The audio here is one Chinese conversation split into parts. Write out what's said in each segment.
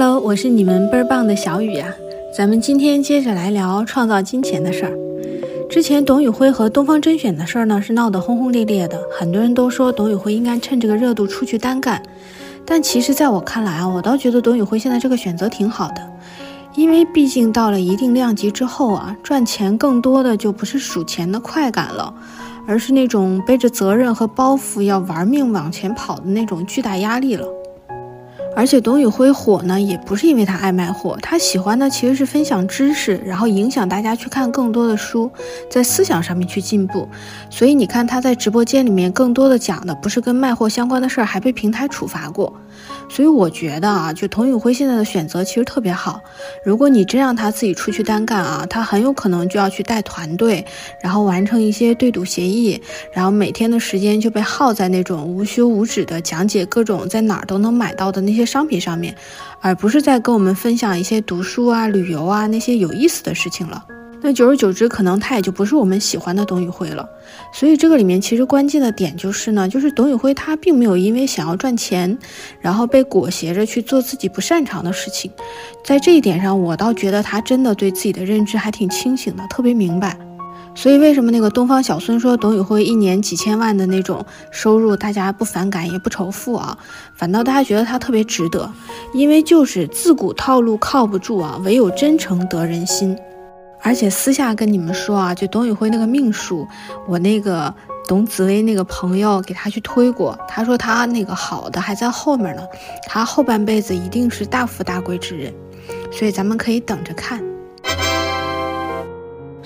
Hello，我是你们倍儿棒的小雨呀。咱们今天接着来聊创造金钱的事儿。之前董宇辉和东方甄选的事儿呢，是闹得轰轰烈烈的，很多人都说董宇辉应该趁这个热度出去单干。但其实在我看来啊，我倒觉得董宇辉现在这个选择挺好的，因为毕竟到了一定量级之后啊，赚钱更多的就不是数钱的快感了，而是那种背着责任和包袱要玩命往前跑的那种巨大压力了。而且董宇辉火呢，也不是因为他爱卖货，他喜欢的其实是分享知识，然后影响大家去看更多的书，在思想上面去进步。所以你看他在直播间里面更多的讲的不是跟卖货相关的事儿，还被平台处罚过。所以我觉得啊，就童宇辉现在的选择其实特别好。如果你真让他自己出去单干啊，他很有可能就要去带团队，然后完成一些对赌协议，然后每天的时间就被耗在那种无休无止的讲解各种在哪儿都能买到的那些商品上面，而不是在跟我们分享一些读书啊、旅游啊那些有意思的事情了。那久而久之，可能他也就不是我们喜欢的董宇辉了。所以这个里面其实关键的点就是呢，就是董宇辉他并没有因为想要赚钱，然后被裹挟着去做自己不擅长的事情。在这一点上，我倒觉得他真的对自己的认知还挺清醒的，特别明白。所以为什么那个东方小孙说董宇辉一年几千万的那种收入，大家不反感也不仇富啊，反倒大家觉得他特别值得，因为就是自古套路靠不住啊，唯有真诚得人心。而且私下跟你们说啊，就董宇辉那个命数，我那个董紫薇那个朋友给他去推过，他说他那个好的还在后面呢，他后半辈子一定是大富大贵之人，所以咱们可以等着看。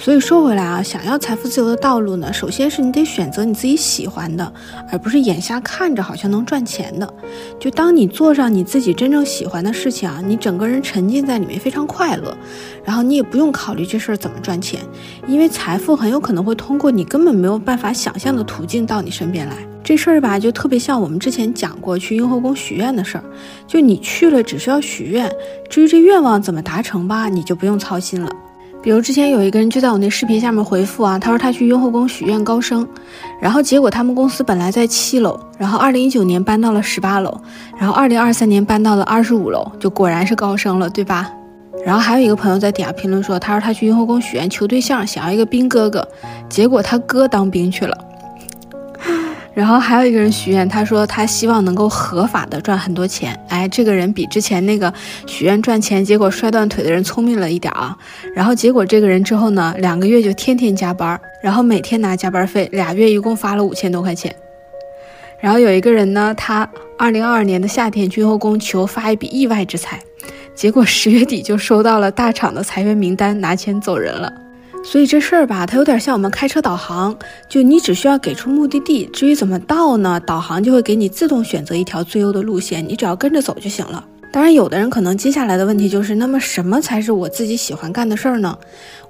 所以说回来啊，想要财富自由的道路呢，首先是你得选择你自己喜欢的，而不是眼下看着好像能赚钱的。就当你做上你自己真正喜欢的事情啊，你整个人沉浸在里面，非常快乐。然后你也不用考虑这事儿怎么赚钱，因为财富很有可能会通过你根本没有办法想象的途径到你身边来。这事儿吧，就特别像我们之前讲过去雍和宫许愿的事儿，就你去了只需要许愿，至于这愿望怎么达成吧，你就不用操心了。比如之前有一个人就在我那视频下面回复啊，他说他去雍和宫许愿高升，然后结果他们公司本来在七楼，然后二零一九年搬到了十八楼，然后二零二三年搬到了二十五楼，就果然是高升了，对吧？然后还有一个朋友在底下评论说，他说他去雍和宫许愿求对象，想要一个兵哥哥，结果他哥当兵去了。然后还有一个人许愿，他说他希望能够合法的赚很多钱。哎，这个人比之前那个许愿赚钱结果摔断腿的人聪明了一点啊。然后结果这个人之后呢，两个月就天天加班，然后每天拿加班费，俩月一共发了五千多块钱。然后有一个人呢，他二零二二年的夏天去后宫求发一笔意外之财，结果十月底就收到了大厂的裁员名单，拿钱走人了。所以这事儿吧，它有点像我们开车导航，就你只需要给出目的地，至于怎么到呢，导航就会给你自动选择一条最优的路线，你只要跟着走就行了。当然，有的人可能接下来的问题就是，那么什么才是我自己喜欢干的事儿呢？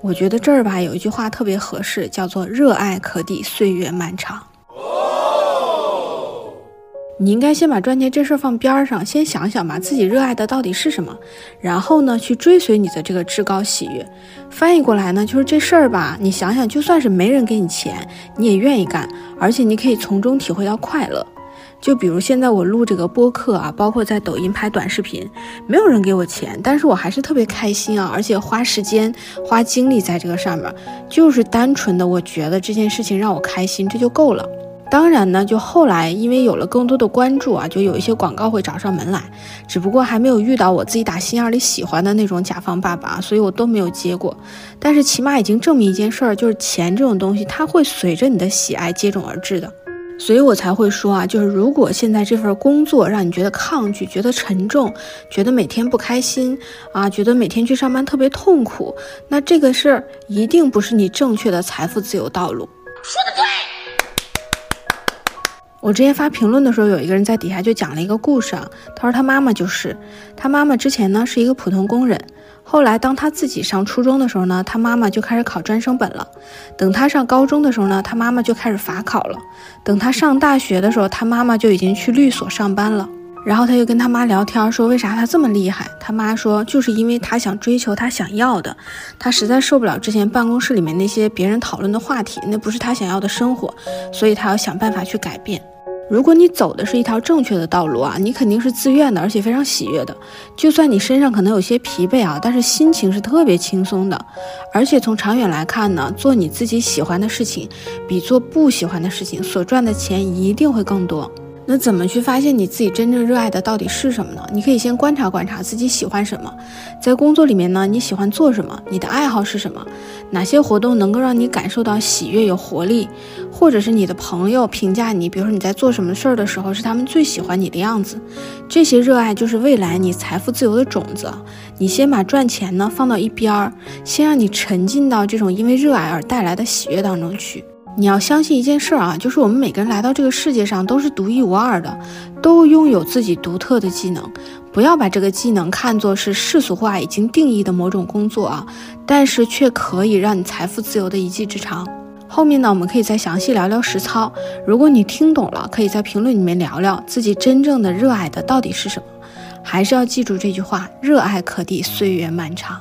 我觉得这儿吧有一句话特别合适，叫做“热爱可抵岁月漫长”。你应该先把赚钱这事儿放边上，先想想吧，自己热爱的到底是什么，然后呢，去追随你的这个至高喜悦。翻译过来呢，就是这事儿吧，你想想，就算是没人给你钱，你也愿意干，而且你可以从中体会到快乐。就比如现在我录这个播客啊，包括在抖音拍短视频，没有人给我钱，但是我还是特别开心啊，而且花时间、花精力在这个上面，就是单纯的我觉得这件事情让我开心，这就够了。当然呢，就后来因为有了更多的关注啊，就有一些广告会找上门来，只不过还没有遇到我自己打心眼里喜欢的那种甲方爸爸，所以我都没有接过。但是起码已经证明一件事儿，就是钱这种东西，它会随着你的喜爱接踵而至的。所以我才会说啊，就是如果现在这份工作让你觉得抗拒、觉得沉重、觉得每天不开心啊，觉得每天去上班特别痛苦，那这个事儿一定不是你正确的财富自由道路。说的对。我之前发评论的时候，有一个人在底下就讲了一个故事啊。他说他妈妈就是，他妈妈之前呢是一个普通工人，后来当他自己上初中的时候呢，他妈妈就开始考专升本了。等他上高中的时候呢，他妈妈就开始法考了。等他上大学的时候，他妈妈就已经去律所上班了。然后他就跟他妈聊天，说为啥他这么厉害？他妈说就是因为他想追求他想要的，他实在受不了之前办公室里面那些别人讨论的话题，那不是他想要的生活，所以他要想办法去改变。如果你走的是一条正确的道路啊，你肯定是自愿的，而且非常喜悦的。就算你身上可能有些疲惫啊，但是心情是特别轻松的。而且从长远来看呢，做你自己喜欢的事情，比做不喜欢的事情所赚的钱一定会更多。那怎么去发现你自己真正热爱的到底是什么呢？你可以先观察观察自己喜欢什么，在工作里面呢，你喜欢做什么？你的爱好是什么？哪些活动能够让你感受到喜悦、有活力？或者是你的朋友评价你，比如说你在做什么事儿的时候，是他们最喜欢你的样子？这些热爱就是未来你财富自由的种子。你先把赚钱呢放到一边儿，先让你沉浸到这种因为热爱而带来的喜悦当中去。你要相信一件事儿啊，就是我们每个人来到这个世界上都是独一无二的，都拥有自己独特的技能。不要把这个技能看作是世俗化已经定义的某种工作啊，但是却可以让你财富自由的一技之长。后面呢，我们可以再详细聊聊实操。如果你听懂了，可以在评论里面聊聊自己真正的热爱的到底是什么。还是要记住这句话：热爱可抵岁月漫长。